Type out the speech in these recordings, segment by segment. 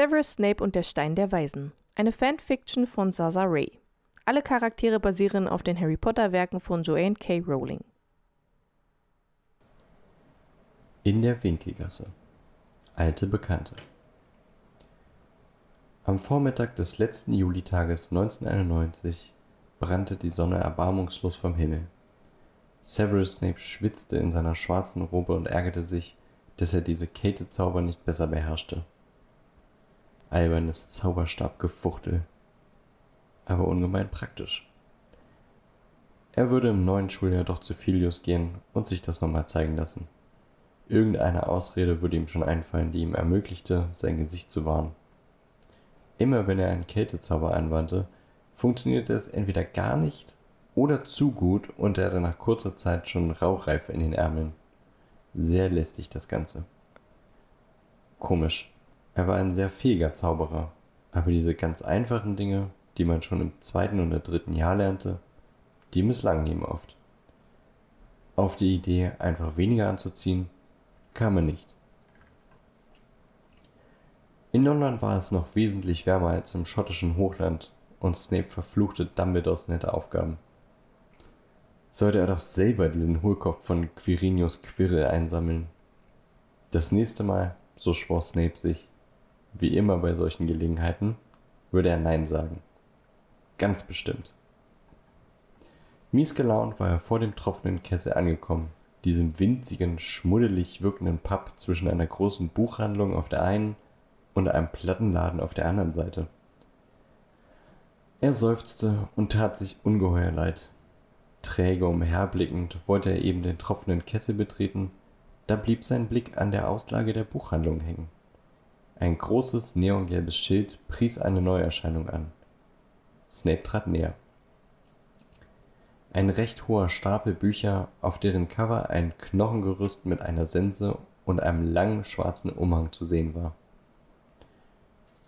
Severus Snape und der Stein der Weisen. Eine Fanfiction von Zaza Ray. Alle Charaktere basieren auf den Harry Potter Werken von Joanne K. Rowling. In der Winkelgasse. Alte Bekannte. Am Vormittag des letzten Julitages 1991 brannte die Sonne erbarmungslos vom Himmel. Severus Snape schwitzte in seiner schwarzen Robe und ärgerte sich, dass er diese Kate-Zauber nicht besser beherrschte. Albernes Zauberstabgefuchtel. Aber ungemein praktisch. Er würde im neuen Schuljahr doch zu Filius gehen und sich das nochmal zeigen lassen. Irgendeine Ausrede würde ihm schon einfallen, die ihm ermöglichte, sein Gesicht zu wahren. Immer wenn er einen Kältezauber anwandte, funktionierte es entweder gar nicht oder zu gut und er hatte nach kurzer Zeit schon Rauchreife in den Ärmeln. Sehr lästig das Ganze. Komisch. Er war ein sehr fähiger Zauberer, aber diese ganz einfachen Dinge, die man schon im zweiten oder dritten Jahr lernte, die misslangen ihm oft. Auf die Idee, einfach weniger anzuziehen, kam er nicht. In London war es noch wesentlich wärmer als im schottischen Hochland und Snape verfluchte Dumbledores nette Aufgaben. Sollte er doch selber diesen Hohlkopf von Quirinius Quirrell einsammeln. Das nächste Mal, so schwor Snape sich, wie immer bei solchen Gelegenheiten, würde er Nein sagen. Ganz bestimmt. Mies gelaunt war er vor dem tropfenden Kessel angekommen, diesem winzigen, schmuddelig wirkenden Pub zwischen einer großen Buchhandlung auf der einen und einem Plattenladen auf der anderen Seite. Er seufzte und tat sich ungeheuer leid. Träge umherblickend wollte er eben den tropfenden Kessel betreten, da blieb sein Blick an der Auslage der Buchhandlung hängen. Ein großes neongelbes Schild pries eine Neuerscheinung an. Snape trat näher. Ein recht hoher Stapel Bücher, auf deren Cover ein Knochengerüst mit einer Sense und einem langen schwarzen Umhang zu sehen war.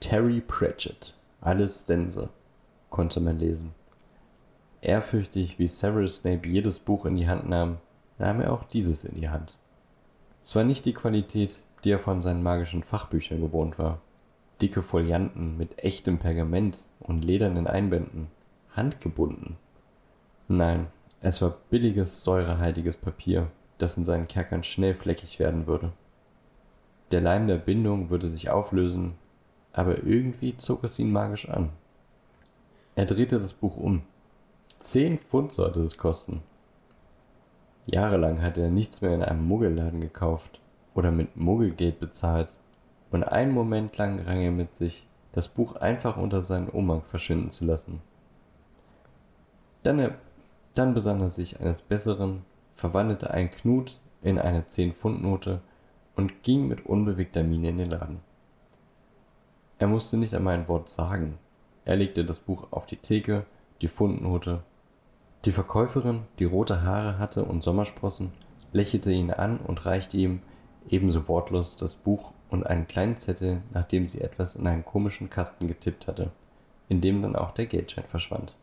Terry Pratchett, alles Sense, konnte man lesen. Ehrfürchtig, wie Severus Snape jedes Buch in die Hand nahm, nahm er auch dieses in die Hand. Es war nicht die Qualität, die er von seinen magischen Fachbüchern gewohnt war. Dicke Folianten mit echtem Pergament und ledernen Einbänden, handgebunden. Nein, es war billiges, säurehaltiges Papier, das in seinen Kerkern schnell fleckig werden würde. Der Leim der Bindung würde sich auflösen, aber irgendwie zog es ihn magisch an. Er drehte das Buch um. Zehn Pfund sollte es kosten. Jahrelang hatte er nichts mehr in einem Muggelladen gekauft oder mit Muggelgeld bezahlt, und einen Moment lang rang er mit sich, das Buch einfach unter seinen Umhang verschwinden zu lassen. Dann, er, dann besann er sich eines Besseren, verwandelte einen Knut in eine Zehn-Pfund-Note und ging mit unbewegter Miene in den Laden. Er musste nicht einmal ein Wort sagen. Er legte das Buch auf die Theke, die Pfundnote. Die Verkäuferin, die rote Haare hatte und Sommersprossen, lächelte ihn an und reichte ihm, ebenso wortlos, das Buch und einen kleinen Zettel, nachdem sie etwas in einen komischen Kasten getippt hatte, in dem dann auch der Geldschein verschwand.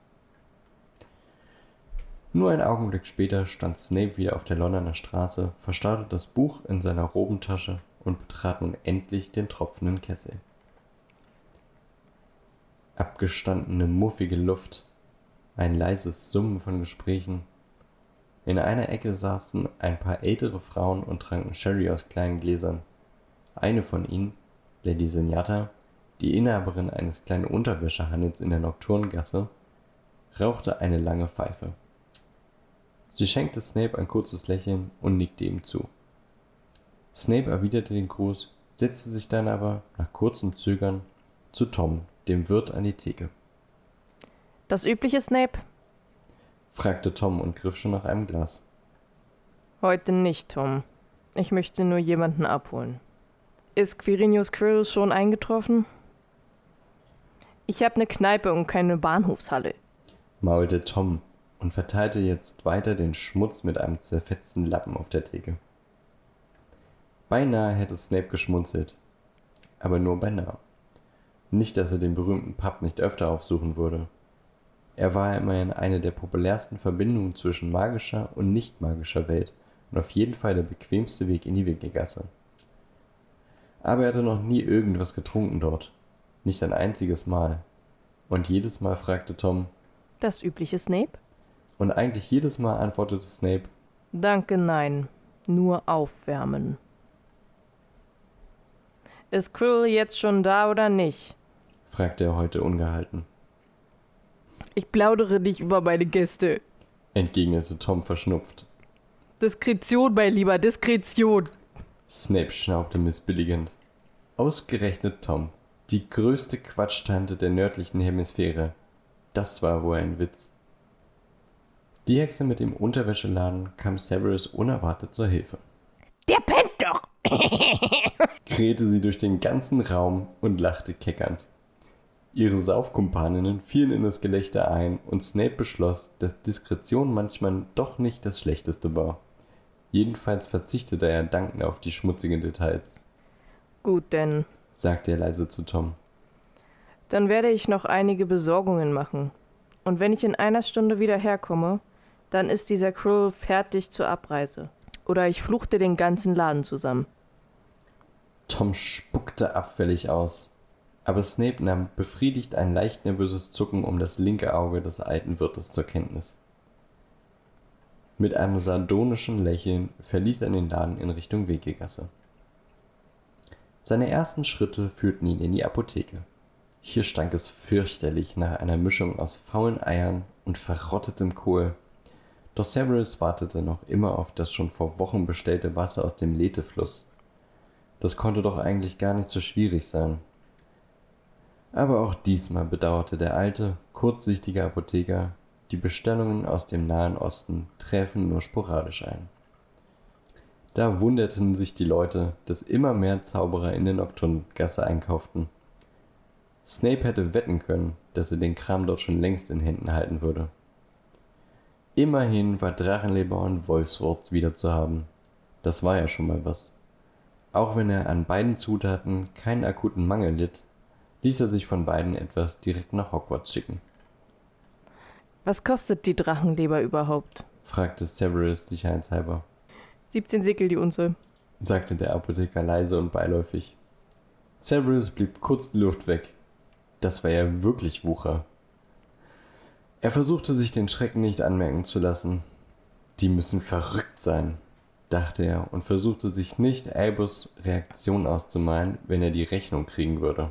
Nur einen Augenblick später stand Snape wieder auf der Londoner Straße, verstaute das Buch in seiner Robentasche und betrat nun endlich den tropfenden Kessel abgestandene, muffige Luft, ein leises Summen von Gesprächen. In einer Ecke saßen ein paar ältere Frauen und tranken Sherry aus kleinen Gläsern. Eine von ihnen, Lady Senjata, die Inhaberin eines kleinen Unterwäschehandels in der Nocturngasse, rauchte eine lange Pfeife. Sie schenkte Snape ein kurzes Lächeln und nickte ihm zu. Snape erwiderte den Gruß, setzte sich dann aber, nach kurzem Zögern, zu Tom, dem Wirt an die Theke. Das übliche Snape? Fragte Tom und griff schon nach einem Glas. Heute nicht, Tom. Ich möchte nur jemanden abholen. Ist Quirinius Quirrell schon eingetroffen? Ich habe eine Kneipe und keine Bahnhofshalle, maulte Tom und verteilte jetzt weiter den Schmutz mit einem zerfetzten Lappen auf der Theke. Beinahe hätte Snape geschmunzelt, aber nur beinahe. Nicht, dass er den berühmten Pub nicht öfter aufsuchen würde. Er war immerhin eine der populärsten Verbindungen zwischen magischer und nicht magischer Welt und auf jeden Fall der bequemste Weg in die Winkelgasse. Aber er hatte noch nie irgendwas getrunken dort Nicht ein einziges Mal. Und jedes Mal fragte Tom, Das übliche Snape? und eigentlich jedes Mal antwortete Snape, Danke, nein. Nur aufwärmen. Ist Quirrell jetzt schon da oder nicht? fragte er heute ungehalten. Ich plaudere nicht über meine Gäste. Entgegnete Tom verschnupft. Diskretion, mein Lieber, Diskretion. Snape schnaubte missbilligend. Ausgerechnet Tom, die größte Quatschtante der nördlichen Hemisphäre. Das war wohl ein Witz. Die Hexe mit dem Unterwäscheladen kam Severus unerwartet zur Hilfe. Der pennt doch. krähte sie durch den ganzen Raum und lachte keckernd. Ihre Saufkumpaninnen fielen in das Gelächter ein und Snape beschloss, dass Diskretion manchmal doch nicht das Schlechteste war. Jedenfalls verzichtete er dankend auf die schmutzigen Details, Gut, denn. sagte er leise zu Tom. Dann werde ich noch einige Besorgungen machen. Und wenn ich in einer Stunde wieder herkomme, dann ist dieser Krill fertig zur Abreise. Oder ich fluchte den ganzen Laden zusammen. Tom spuckte abfällig aus. Aber Snape nahm befriedigt ein leicht nervöses Zucken um das linke Auge des alten Wirtes zur Kenntnis. Mit einem sardonischen Lächeln verließ er den Laden in Richtung Wegegasse. Seine ersten Schritte führten ihn in die Apotheke. Hier stank es fürchterlich nach einer Mischung aus faulen Eiern und verrottetem Kohl. Doch Severus wartete noch immer auf das schon vor Wochen bestellte Wasser aus dem Letefluss. Das konnte doch eigentlich gar nicht so schwierig sein. Aber auch diesmal bedauerte der alte, kurzsichtige Apotheker, die Bestellungen aus dem Nahen Osten träfen nur sporadisch ein. Da wunderten sich die Leute, dass immer mehr Zauberer in der Nocturngasse einkauften. Snape hätte wetten können, dass er den Kram dort schon längst in Händen halten würde. Immerhin war Drachenleber und Wolfswurz wieder zu haben. Das war ja schon mal was. Auch wenn er an beiden Zutaten keinen akuten Mangel litt, ließ er sich von beiden etwas direkt nach Hogwarts schicken, Was kostet die Drachenleber überhaupt? fragte Severus sicherheitshalber, 17 Sickel die Unze. sagte der Apotheker leise und beiläufig. Severus blieb kurz die Luft weg. Das war ja wirklich Wucher. Er versuchte sich den Schrecken nicht anmerken zu lassen. Die müssen verrückt sein, dachte er und versuchte sich nicht Albus Reaktion auszumalen, wenn er die Rechnung kriegen würde.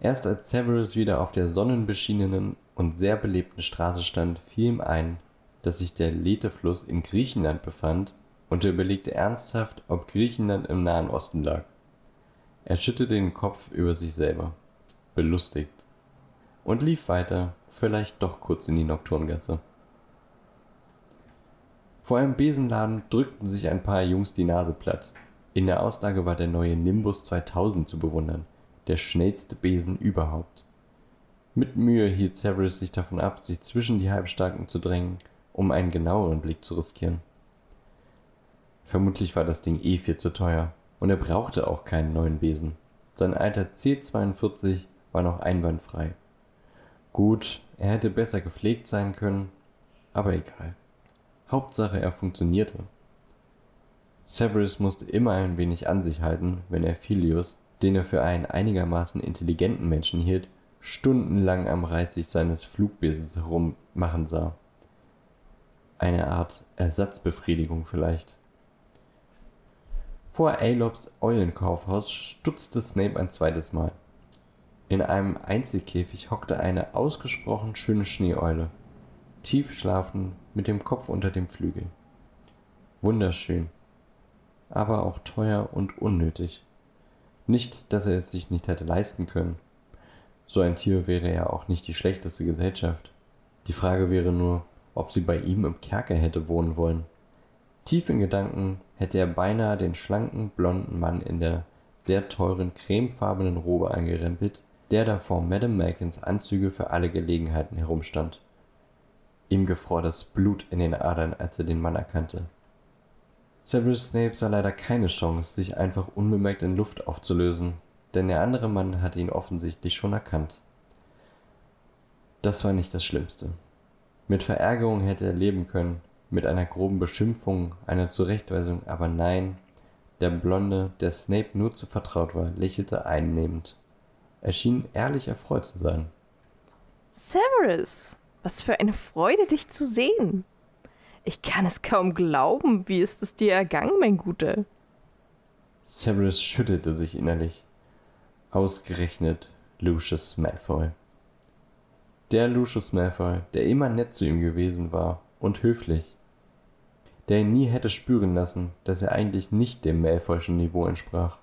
Erst als Severus wieder auf der sonnenbeschienenen und sehr belebten Straße stand, fiel ihm ein, dass sich der Letefluss in Griechenland befand und er überlegte ernsthaft, ob Griechenland im Nahen Osten lag. Er schüttelte den Kopf über sich selber, belustigt, und lief weiter, vielleicht doch kurz in die Nocturngasse. Vor einem Besenladen drückten sich ein paar Jungs die Nase platt. In der Auslage war der neue Nimbus 2000 zu bewundern, der schnellste Besen überhaupt. Mit Mühe hielt Severus sich davon ab, sich zwischen die Halbstarken zu drängen, um einen genaueren Blick zu riskieren. Vermutlich war das Ding eh viel zu teuer, und er brauchte auch keinen neuen Besen. Sein alter C42 war noch einwandfrei. Gut, er hätte besser gepflegt sein können, aber egal. Hauptsache er funktionierte. Severus musste immer ein wenig an sich halten, wenn er Philius, den er für einen einigermaßen intelligenten Menschen hielt, stundenlang am Reißig seines Flugbesens herummachen sah. Eine Art Ersatzbefriedigung vielleicht. Vor Aelobs Eulenkaufhaus stutzte Snape ein zweites Mal. In einem Einzelkäfig hockte eine ausgesprochen schöne Schneeeule, tief schlafend mit dem Kopf unter dem Flügel. Wunderschön, aber auch teuer und unnötig. Nicht, dass er es sich nicht hätte leisten können. So ein Tier wäre ja auch nicht die schlechteste Gesellschaft. Die Frage wäre nur, ob sie bei ihm im Kerker hätte wohnen wollen. Tief in Gedanken hätte er beinahe den schlanken, blonden Mann in der sehr teuren, cremefarbenen Robe angerempelt, der da vor Madame Malkins Anzüge für alle Gelegenheiten herumstand. Ihm gefror das Blut in den Adern, als er den Mann erkannte. Severus Snape sah leider keine Chance, sich einfach unbemerkt in Luft aufzulösen, denn der andere Mann hatte ihn offensichtlich schon erkannt. Das war nicht das Schlimmste. Mit Verärgerung hätte er leben können, mit einer groben Beschimpfung, einer Zurechtweisung, aber nein, der Blonde, der Snape nur zu vertraut war, lächelte einnehmend. Er schien ehrlich erfreut zu sein. Severus, was für eine Freude, dich zu sehen. Ich kann es kaum glauben. Wie ist es dir ergangen, mein Guter? Severus schüttelte sich innerlich. Ausgerechnet Lucius Malfoy. Der Lucius Malfoy, der immer nett zu ihm gewesen war und höflich. Der ihn nie hätte spüren lassen, dass er eigentlich nicht dem Malfoyschen Niveau entsprach.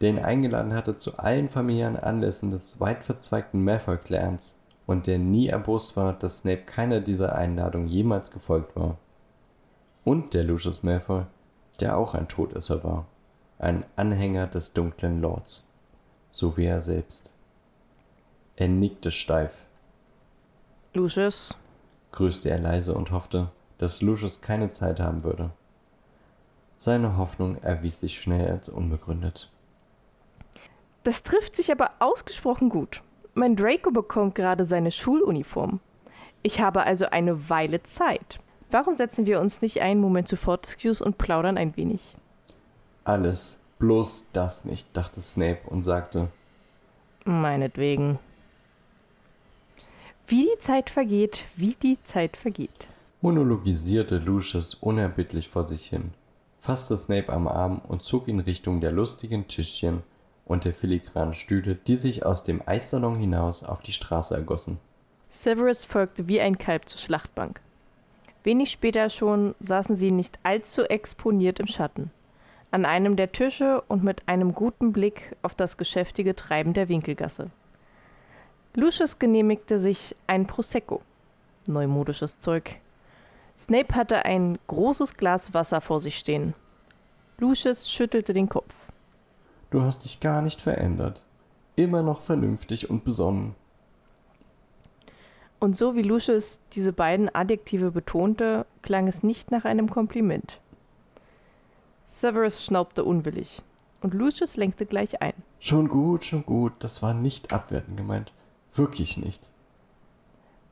Der ihn eingeladen hatte zu allen familiären Anlässen des weit verzweigten Malfoy-Clans und der nie erbost war, dass Snape keiner dieser Einladung jemals gefolgt war. Und der Lucius Malfoy, der auch ein Todesser war, ein Anhänger des dunklen Lords, so wie er selbst. Er nickte steif. Lucius, grüßte er leise und hoffte, dass Lucius keine Zeit haben würde. Seine Hoffnung erwies sich schnell als unbegründet. Das trifft sich aber ausgesprochen gut. Mein Draco bekommt gerade seine Schuluniform. Ich habe also eine Weile Zeit. Warum setzen wir uns nicht einen Moment zu Fortescues und plaudern ein wenig? Alles, bloß das nicht, dachte Snape und sagte. Meinetwegen. Wie die Zeit vergeht, wie die Zeit vergeht. Monologisierte Lucius unerbittlich vor sich hin, fasste Snape am Arm und zog ihn Richtung der lustigen Tischchen und der filigranen Stühle, die sich aus dem Eissalon hinaus auf die Straße ergossen. Severus folgte wie ein Kalb zur Schlachtbank. Wenig später schon saßen sie nicht allzu exponiert im Schatten, an einem der Tische und mit einem guten Blick auf das geschäftige Treiben der Winkelgasse. Lucius genehmigte sich ein Prosecco, neumodisches Zeug. Snape hatte ein großes Glas Wasser vor sich stehen. Lucius schüttelte den Kopf. Du hast dich gar nicht verändert. Immer noch vernünftig und besonnen. Und so wie Lucius diese beiden Adjektive betonte, klang es nicht nach einem Kompliment. Severus schnaubte unwillig, und Lucius lenkte gleich ein. Schon gut, schon gut, das war nicht abwertend gemeint. Wirklich nicht.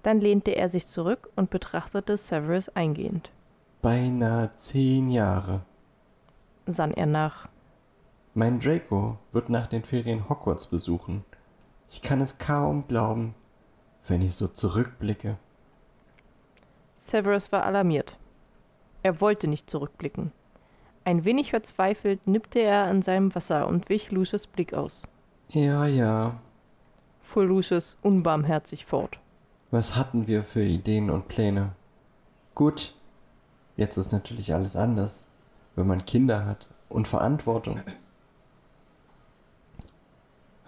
Dann lehnte er sich zurück und betrachtete Severus eingehend. Beinahe zehn Jahre, sann er nach. Mein Draco wird nach den Ferien Hogwarts besuchen. Ich kann es kaum glauben, wenn ich so zurückblicke. Severus war alarmiert. Er wollte nicht zurückblicken. Ein wenig verzweifelt nippte er an seinem Wasser und wich Lucius Blick aus. Ja, ja, fuhr Lucius unbarmherzig fort. Was hatten wir für Ideen und Pläne? Gut, jetzt ist natürlich alles anders, wenn man Kinder hat und Verantwortung.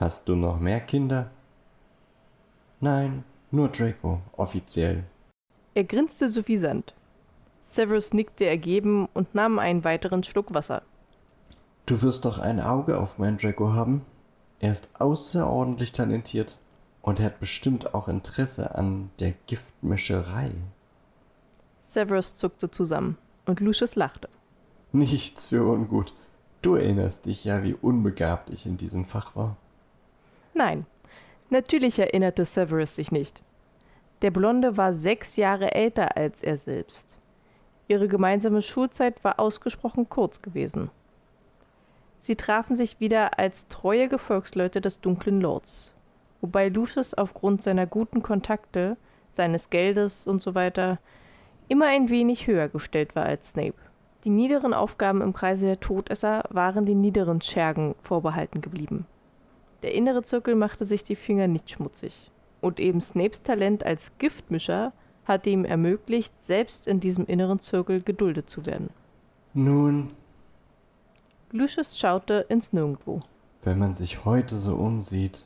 Hast du noch mehr Kinder? Nein, nur Draco, offiziell. Er grinste suffisant. Severus nickte ergeben und nahm einen weiteren Schluck Wasser. Du wirst doch ein Auge auf meinen Draco haben. Er ist außerordentlich talentiert und er hat bestimmt auch Interesse an der Giftmischerei. Severus zuckte zusammen und Lucius lachte. Nichts für ungut. Du erinnerst dich ja, wie unbegabt ich in diesem Fach war. Nein, natürlich erinnerte Severus sich nicht. Der Blonde war sechs Jahre älter als er selbst. Ihre gemeinsame Schulzeit war ausgesprochen kurz gewesen. Sie trafen sich wieder als treue Gefolgsleute des dunklen Lords, wobei Lucius aufgrund seiner guten Kontakte, seines Geldes und so weiter immer ein wenig höher gestellt war als Snape. Die niederen Aufgaben im Kreise der Todesser waren den niederen Schergen vorbehalten geblieben. Der innere Zirkel machte sich die Finger nicht schmutzig. Und eben Snapes Talent als Giftmischer hatte ihm ermöglicht, selbst in diesem inneren Zirkel geduldet zu werden. Nun. Lucius schaute ins Nirgendwo. Wenn man sich heute so umsieht.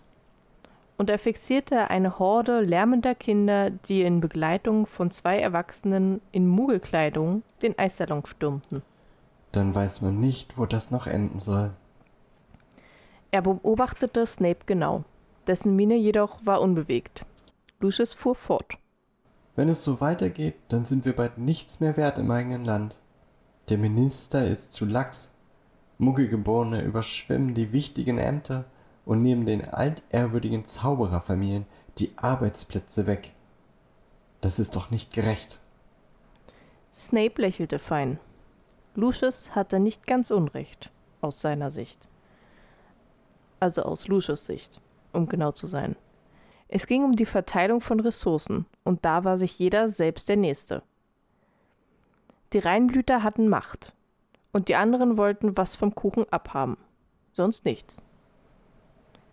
Und er fixierte eine Horde lärmender Kinder, die in Begleitung von zwei Erwachsenen in Muggelkleidung den Eissalon stürmten. Dann weiß man nicht, wo das noch enden soll. Er beobachtete Snape genau. Dessen Miene jedoch war unbewegt. Lucius fuhr fort. Wenn es so weitergeht, dann sind wir bald nichts mehr wert im eigenen Land. Der Minister ist zu lax. Muggelgeborene überschwemmen die wichtigen Ämter und nehmen den altehrwürdigen Zaubererfamilien die Arbeitsplätze weg. Das ist doch nicht gerecht. Snape lächelte fein. Lucius hatte nicht ganz Unrecht, aus seiner Sicht also aus Lucius Sicht. um genau zu sein. Es ging um die Verteilung von Ressourcen, und da war sich jeder selbst der Nächste. Die Reinblüter hatten Macht, und die anderen wollten was vom Kuchen abhaben, sonst nichts.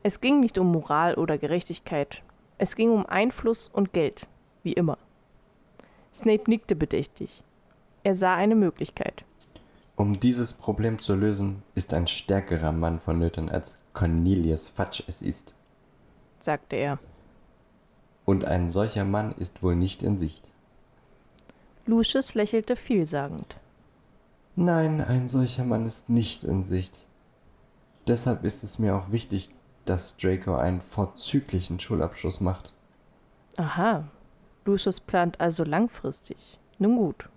Es ging nicht um Moral oder Gerechtigkeit, es ging um Einfluss und Geld, wie immer. Snape nickte bedächtig. Er sah eine Möglichkeit. Um dieses Problem zu lösen, ist ein stärkerer Mann vonnöten, als Cornelius Fudge es ist, sagte er. Und ein solcher Mann ist wohl nicht in Sicht. Lucius lächelte vielsagend. Nein, ein solcher Mann ist nicht in Sicht. Deshalb ist es mir auch wichtig, dass Draco einen vorzüglichen Schulabschluss macht. Aha. Lucius plant also langfristig. Nun gut.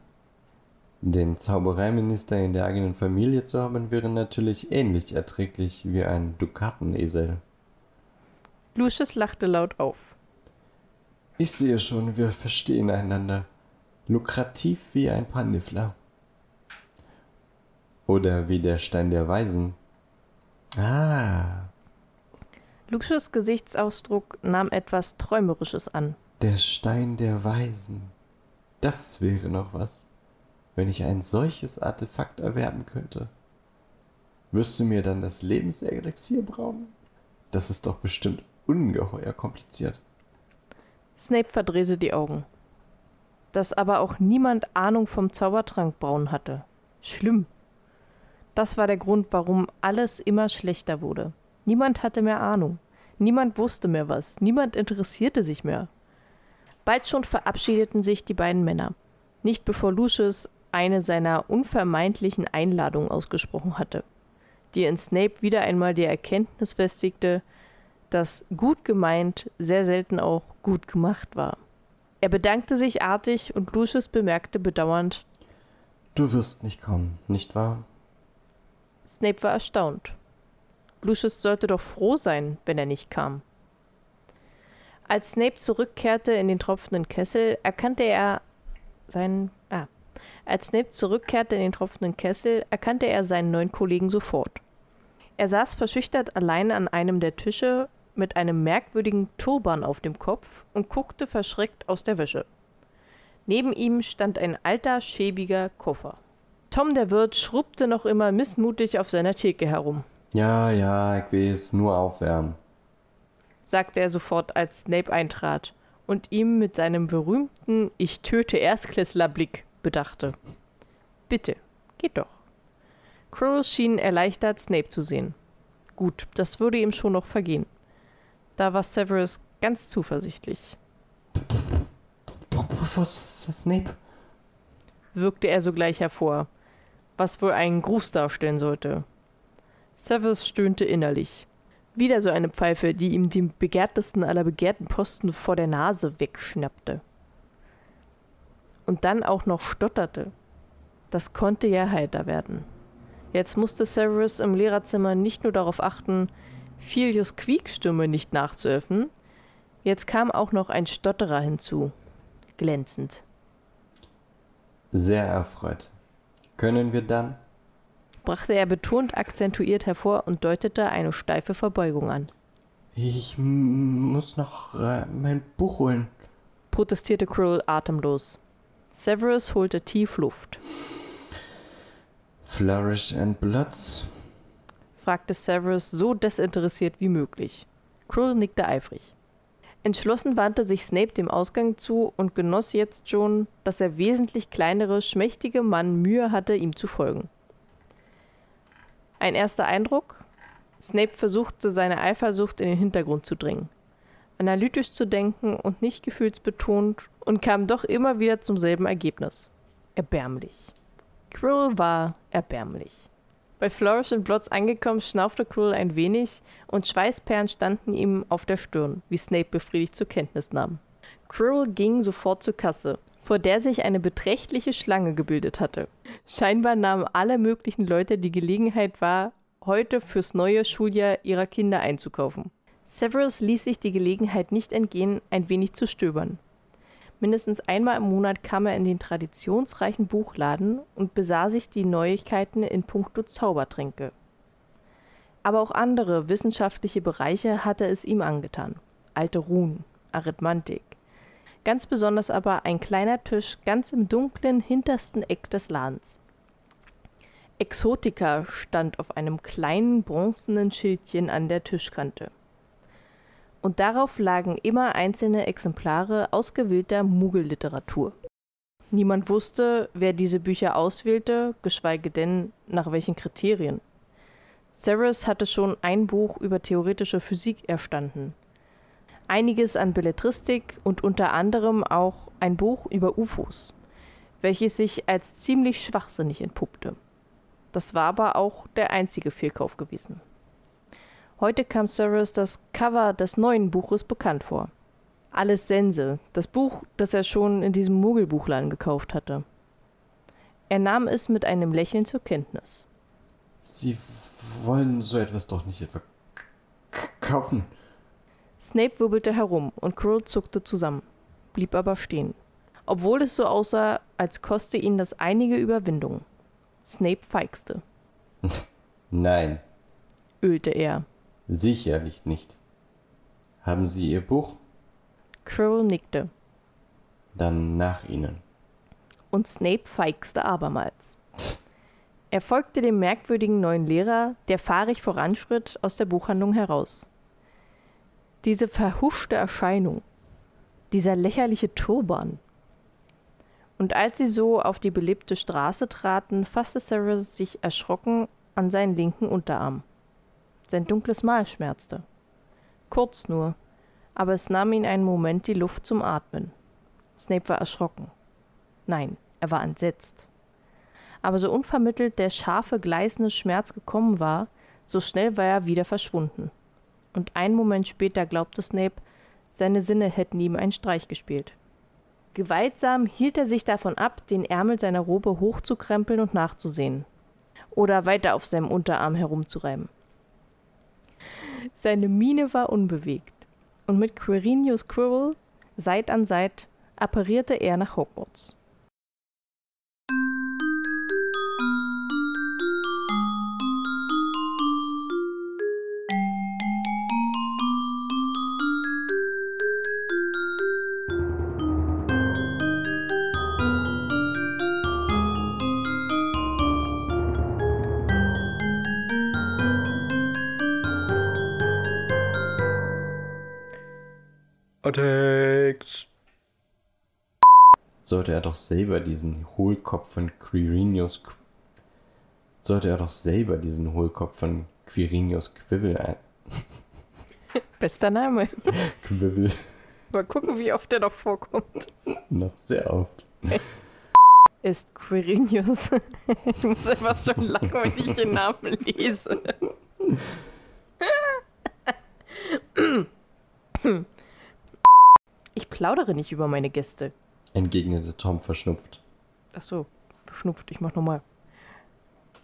Den Zaubereiminister in der eigenen Familie zu haben, wäre natürlich ähnlich erträglich wie ein Dukatenesel. Lucius lachte laut auf. Ich sehe schon, wir verstehen einander. Lukrativ wie ein paar Niffler. Oder wie der Stein der Weisen. Ah. Lucius Gesichtsausdruck nahm etwas Träumerisches an. Der Stein der Weisen. Das wäre noch was wenn ich ein solches Artefakt erwerben könnte. Wirst du mir dann das Lebenselixier brauen? Das ist doch bestimmt ungeheuer kompliziert. Snape verdrehte die Augen. Dass aber auch niemand Ahnung vom Zaubertrank brauen hatte. Schlimm. Das war der Grund, warum alles immer schlechter wurde. Niemand hatte mehr Ahnung. Niemand wusste mehr was. Niemand interessierte sich mehr. Bald schon verabschiedeten sich die beiden Männer. Nicht bevor Lucius eine seiner unvermeidlichen Einladungen ausgesprochen hatte, die in Snape wieder einmal die Erkenntnis festigte, dass gut gemeint sehr selten auch gut gemacht war. Er bedankte sich artig und Lucius bemerkte bedauernd Du wirst nicht kommen, nicht wahr? Snape war erstaunt. Lucius sollte doch froh sein, wenn er nicht kam. Als Snape zurückkehrte in den tropfenden Kessel, erkannte er seinen. Ah, als Snape zurückkehrte in den tropfenden Kessel, erkannte er seinen neuen Kollegen sofort. Er saß verschüchtert allein an einem der Tische mit einem merkwürdigen Turban auf dem Kopf und guckte verschreckt aus der Wäsche. Neben ihm stand ein alter, schäbiger Koffer. Tom der Wirt schrubbte noch immer missmutig auf seiner Theke herum. Ja, ja, ich weiß, nur aufwärmen, sagte er sofort, als Snape eintrat und ihm mit seinem berühmten Ich töte Erstklässler-Blick bedachte. Bitte, geht doch. Quirrell schien erleichtert, Snape zu sehen. Gut, das würde ihm schon noch vergehen. Da war Severus ganz zuversichtlich. Snape? wirkte er sogleich hervor, was wohl einen Gruß darstellen sollte. Severus stöhnte innerlich. Wieder so eine Pfeife, die ihm den begehrtesten aller begehrten Posten vor der Nase wegschnappte und dann auch noch stotterte. Das konnte ja heiter werden. Jetzt musste Severus im Lehrerzimmer nicht nur darauf achten, Filius Quiekstimme nicht nachzuöffnen, jetzt kam auch noch ein Stotterer hinzu. Glänzend. Sehr erfreut. Können wir dann? brachte er betont akzentuiert hervor und deutete eine steife Verbeugung an. Ich muss noch äh, mein Buch holen, protestierte Krill atemlos. Severus holte tief Luft. Flourish and Bloods? fragte Severus so desinteressiert wie möglich. Krull nickte eifrig. Entschlossen wandte sich Snape dem Ausgang zu und genoss jetzt schon, dass der wesentlich kleinere, schmächtige Mann Mühe hatte, ihm zu folgen. Ein erster Eindruck? Snape versuchte, seine Eifersucht in den Hintergrund zu dringen analytisch zu denken und nicht gefühlsbetont und kam doch immer wieder zum selben Ergebnis. Erbärmlich. Quirrell war erbärmlich. Bei Flourish und Blotz angekommen, schnaufte Quirrell ein wenig und Schweißperlen standen ihm auf der Stirn, wie Snape befriedigt zur Kenntnis nahm. Quirrell ging sofort zur Kasse, vor der sich eine beträchtliche Schlange gebildet hatte. Scheinbar nahmen alle möglichen Leute die Gelegenheit wahr, heute fürs neue Schuljahr ihrer Kinder einzukaufen. Severus ließ sich die Gelegenheit nicht entgehen, ein wenig zu stöbern. Mindestens einmal im Monat kam er in den traditionsreichen Buchladen und besah sich die Neuigkeiten in puncto Zaubertränke. aber auch andere wissenschaftliche Bereiche hatte es ihm angetan. Alte Runen, Arithmantik. Ganz besonders aber ein kleiner Tisch ganz im dunklen hintersten Eck des Ladens. Exotika stand auf einem kleinen bronzenen Schildchen an der Tischkante. Und darauf lagen immer einzelne Exemplare ausgewählter Muggelliteratur. Niemand wusste, wer diese Bücher auswählte, geschweige denn nach welchen Kriterien. Severus hatte schon ein Buch über theoretische Physik erstanden, einiges an Belletristik und unter anderem auch ein Buch über UFOs, welches sich als ziemlich schwachsinnig entpuppte. Das war aber auch der einzige Fehlkauf gewesen. Heute kam Severus das Cover des neuen Buches bekannt vor. Alles Sense, das Buch, das er schon in diesem Mogelbuchladen gekauft hatte. Er nahm es mit einem Lächeln zur Kenntnis. Sie wollen so etwas doch nicht etwa kaufen. Snape wirbelte herum und Quirrell zuckte zusammen, blieb aber stehen. Obwohl es so aussah, als koste ihn das einige Überwindung. Snape feixte. Nein, ölte er. Sicherlich nicht. Haben Sie Ihr Buch? Quirrell nickte Dann nach Ihnen. und Snape feixte abermals. Er folgte dem merkwürdigen neuen Lehrer, der fahrig voranschritt, aus der Buchhandlung heraus. Diese verhuschte Erscheinung, dieser lächerliche Turban. Und als sie so auf die belebte Straße traten, fasste Severus sich erschrocken an seinen linken Unterarm. Sein dunkles Mal schmerzte. Kurz nur, aber es nahm ihn einen Moment die Luft zum Atmen. Snape war erschrocken. Nein, er war entsetzt. Aber so unvermittelt der scharfe, gleißende Schmerz gekommen war, so schnell war er wieder verschwunden. Und einen Moment später glaubte Snape, seine Sinne hätten ihm einen Streich gespielt. Gewaltsam hielt er sich davon ab, den Ärmel seiner Robe hochzukrempeln und nachzusehen. Oder weiter auf seinem Unterarm herumzureiben. Seine Miene war unbewegt, und mit Quirinius Quirrell, Seit an Seit, apparierte er nach Hogwarts. Attacks. Sollte er doch selber diesen Hohlkopf von Quirinius Qu- sollte er doch selber diesen Hohlkopf von Quirinius Quivel ein Bester Name. Quivel Mal gucken, wie oft er noch vorkommt. noch sehr oft. Ist Quirinius. ich muss einfach schon lachen, wenn ich den Namen lese. Ich plaudere nicht über meine Gäste. Entgegnete Tom verschnupft. Ach so, verschnupft, ich mach nochmal.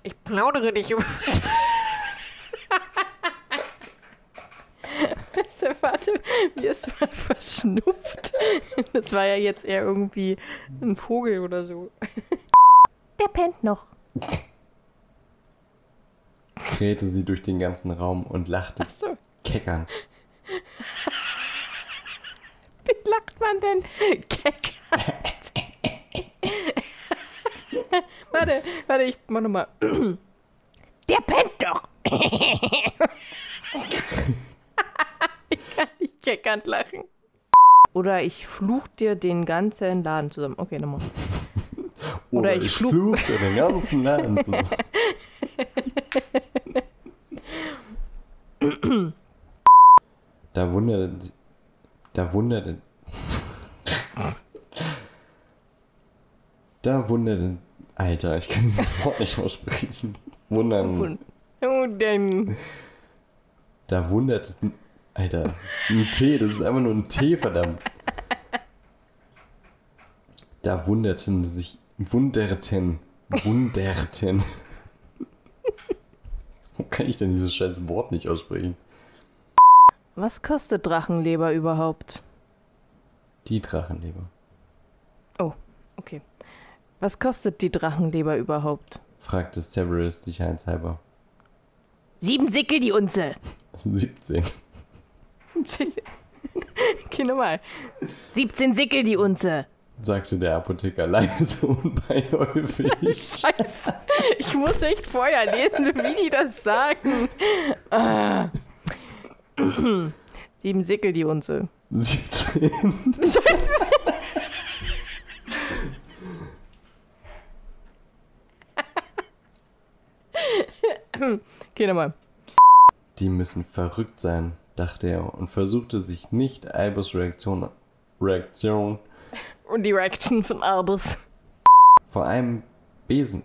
Ich plaudere nicht über. Warte, wie ist man verschnupft? Das war ja jetzt eher irgendwie ein Vogel oder so. Der pennt noch. krähte sie durch den ganzen Raum und lachte Ach so, keckernd. Man denn? Keck. warte, warte, ich mach nochmal. Der pennt doch. ich kann nicht keckernd lachen. Oder ich fluch dir den ganzen Laden zusammen. Okay, nochmal. Oder ich fluch- fluchte den ganzen Laden zusammen. da wunderte sie- da wunderte da wunderte Alter, ich kann dieses Wort nicht aussprechen. Wundern. Oh, denn. Da wunderte Alter, ein T, das ist einfach nur ein T, verdammt. Da wunderten sich, wunderten, wunderten. Warum kann ich denn dieses scheiß Wort nicht aussprechen? Was kostet Drachenleber überhaupt? Die Drachenleber. Oh, okay. Was kostet die Drachenleber überhaupt? fragte Severus sicherheitshalber. Sieben Sickel die Unze. 17. Okay, nochmal. 17 Sickel die Unze. sagte der Apotheker leise und beiläufig. Scheiße. Ich muss echt vorher lesen, wie die das sagen. Ah. Sieben Sickel die Unze. 17. Scheiße. Okay, nochmal. Die müssen verrückt sein, dachte er und versuchte sich nicht Albus Reaktion, Reaktion Und die Reaction von Albus. vor einem Besen.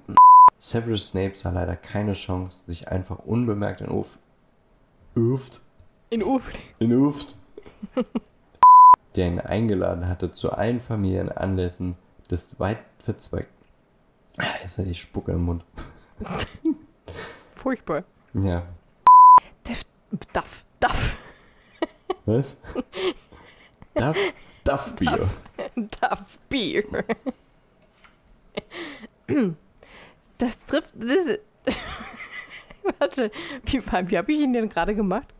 Severus Snape sah leider keine Chance, sich einfach unbemerkt in Uf Uft, In U. in Uft, der ihn eingeladen hatte zu allen Familienanlässen des weit verzweigten. Jetzt hatte ich Spucke im Mund. Furchtbar. Ja. Duff. Duff. Was? Duff, Duff Bier. Duff Beer. Das trifft. Das, warte, wie, wie habe ich ihn denn gerade gemacht?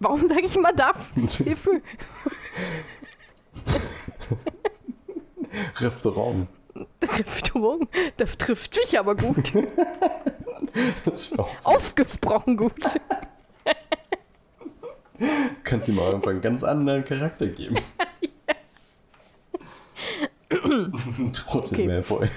Warum sage ich immer Duff? Hierfür. Restaurant. Restaurant. Das trifft mich aber gut. Das war Aufgesprochen gut. Kannst ihm auch einfach einen ganz anderen Charakter geben. Trottel Okay. Malfoy.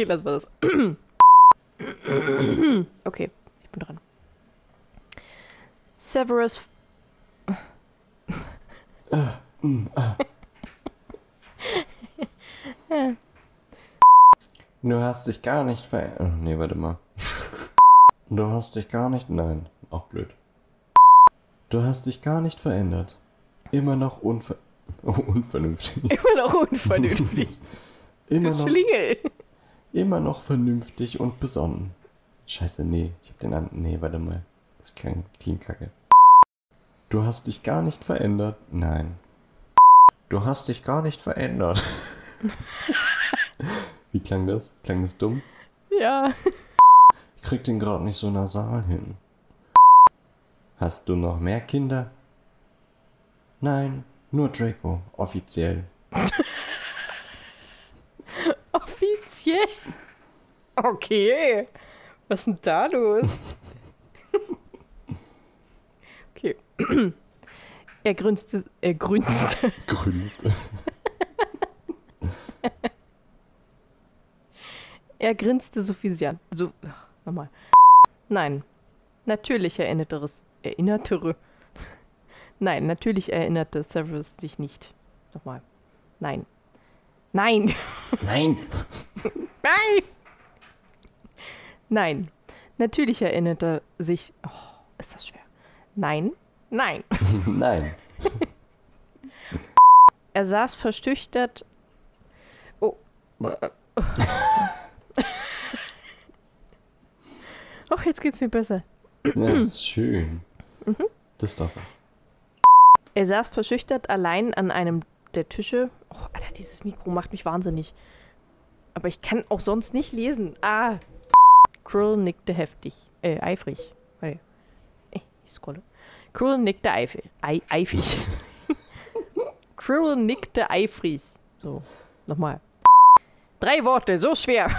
Okay, lassen wir das. okay, ich bin dran. Severus. Du hast dich gar nicht verändert. Oh, nee, warte mal. Du hast dich gar nicht. Nein, auch blöd. Du hast dich gar nicht verändert. Immer noch unver oh, unvernünftig. Immer noch unvernünftig. Immer Du noch, Schlingel. Immer noch vernünftig und besonnen. Scheiße, nee. Ich hab den an. Nee, warte mal. Das klingt klingt kacke. Du hast dich gar nicht verändert. Nein. Du hast dich gar nicht verändert. Wie klang das? Klang das dumm? Ja. Ich krieg den gerade nicht so nasal hin. Hast du noch mehr Kinder? Nein, nur Draco, offiziell. Offiziell. Okay. Was ist denn da los? Okay. Er grünzte. Er grünzte. Grünste. Er grinste suffiziant. So. ach, Nochmal. Nein. Natürlich erinnerte es. Erinnerte. Nein, natürlich erinnerte Severus sich nicht. Nochmal. Nein. Nein. Nein! Nein! Nein. Natürlich erinnerte sich. Oh, ist das schwer. Nein. Nein. Nein. Er saß verstüchtert. Oh. Oh, jetzt geht's mir besser. Ja, ist schön. Das ist doch was. Er saß verschüchtert allein an einem der Tische. Oh, Alter, dieses Mikro macht mich wahnsinnig. Aber ich kann auch sonst nicht lesen. Ah. Krill nickte heftig. Äh, eifrig. Warte. Äh, ich scrolle. Krill nickte eifrig. Ei, eifrig. Krill nickte eifrig. So, nochmal. Drei Worte, so schwer.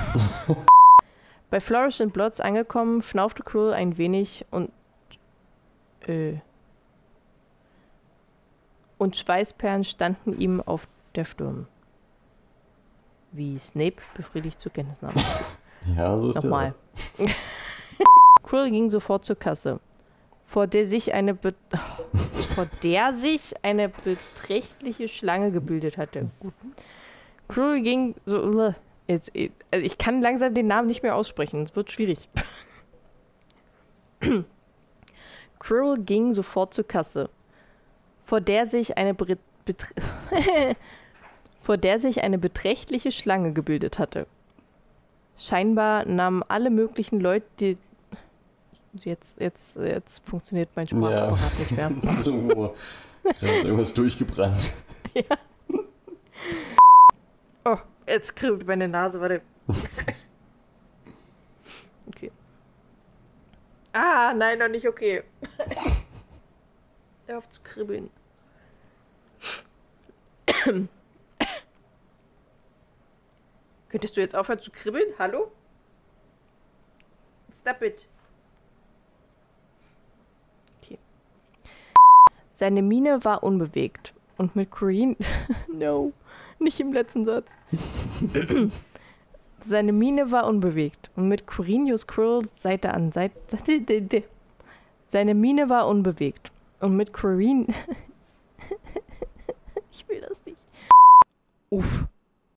Bei Flourish and Blots angekommen, schnaufte Krill ein wenig und äh, und Schweißperlen standen ihm auf der Stirn. Wie Snape befriedigt zur Kenntnis nahm. Ja, so ist Nochmal. Quill ging sofort zur Kasse, vor der sich eine Be vor der sich eine beträchtliche Schlange gebildet hatte. Gut. Quill ging so jetzt, also ich kann langsam den Namen nicht mehr aussprechen, es wird schwierig. Quirrell ging sofort zur Kasse, vor der sich eine Bre vor der sich eine beträchtliche Schlange gebildet hatte. Scheinbar nahmen alle möglichen Leute die Jetzt, jetzt, jetzt funktioniert mein Sprachapparat nicht mehr. ist irgendwo gerade irgendwas durchgebrannt. Oh, jetzt kribbelt meine Nase, warte. Okay. Ah, nein, noch nicht okay. Hör auf zu kribbeln. Könntest du jetzt aufhören zu kribbeln? Hallo? Stop it. Okay. Seine Miene war unbewegt und mit Corinne. no, nicht im letzten Satz. Seine Miene war unbewegt und mit Corinius Krill Seite an Seite. Seine Miene war unbewegt und mit Corinne. ich will das nicht. Uf.